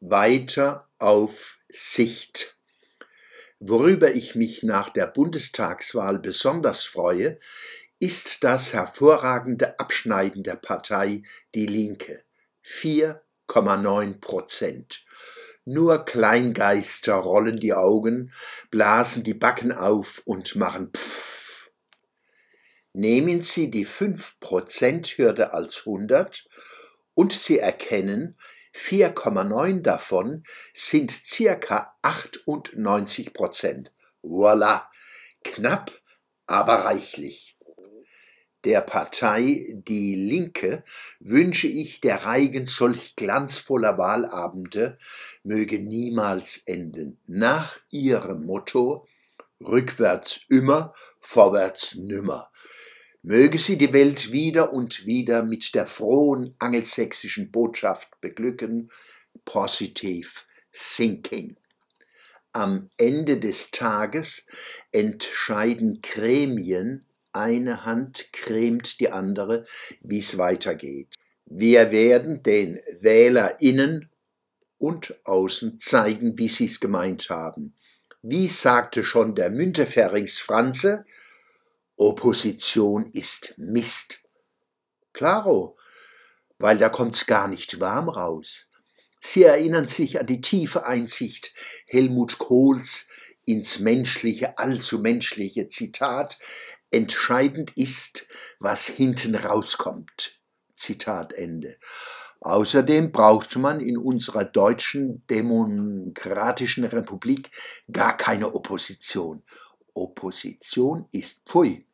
weiter auf Sicht. Worüber ich mich nach der Bundestagswahl besonders freue, ist das hervorragende Abschneiden der Partei Die Linke. 4,9 Prozent. Nur Kleingeister rollen die Augen, blasen die Backen auf und machen Pfff. Nehmen Sie die 5%-Hürde als 100 und Sie erkennen, 4,9 davon sind circa 98 Prozent. Voilà, knapp, aber reichlich. Der Partei Die Linke wünsche ich, der Reigen solch glanzvoller Wahlabende möge niemals enden. Nach ihrem Motto Rückwärts immer, vorwärts nimmer möge sie die Welt wieder und wieder mit der frohen angelsächsischen Botschaft beglücken, Positive Thinking. Am Ende des Tages entscheiden Gremien, eine Hand cremt die andere, wie es weitergeht. Wir werden den WählerInnen und außen zeigen, wie sie es gemeint haben. Wie sagte schon der Müntefering Franze, Opposition ist Mist. Klaro, weil da kommt's gar nicht warm raus. Sie erinnern sich an die tiefe Einsicht Helmut Kohls ins menschliche, allzu menschliche Zitat, entscheidend ist, was hinten rauskommt. Zitat Ende. Außerdem braucht man in unserer deutschen demokratischen Republik gar keine Opposition. Opposition ist Pfui.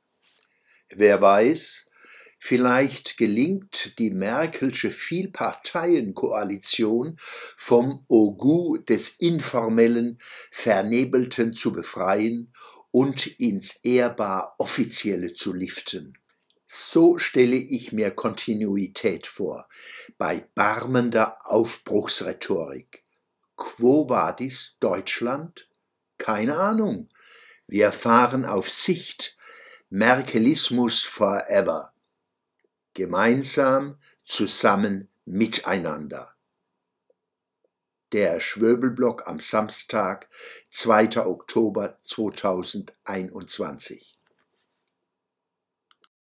Wer weiß, vielleicht gelingt die Merkelsche Vielparteienkoalition vom Ogu des informellen, vernebelten zu befreien und ins ehrbar offizielle zu liften. So stelle ich mir Kontinuität vor, bei barmender Aufbruchsrhetorik. Quo vadis Deutschland? Keine Ahnung. Wir fahren auf Sicht Merkelismus forever. Gemeinsam, zusammen, miteinander. Der Schwöbelblock am Samstag, 2. Oktober 2021.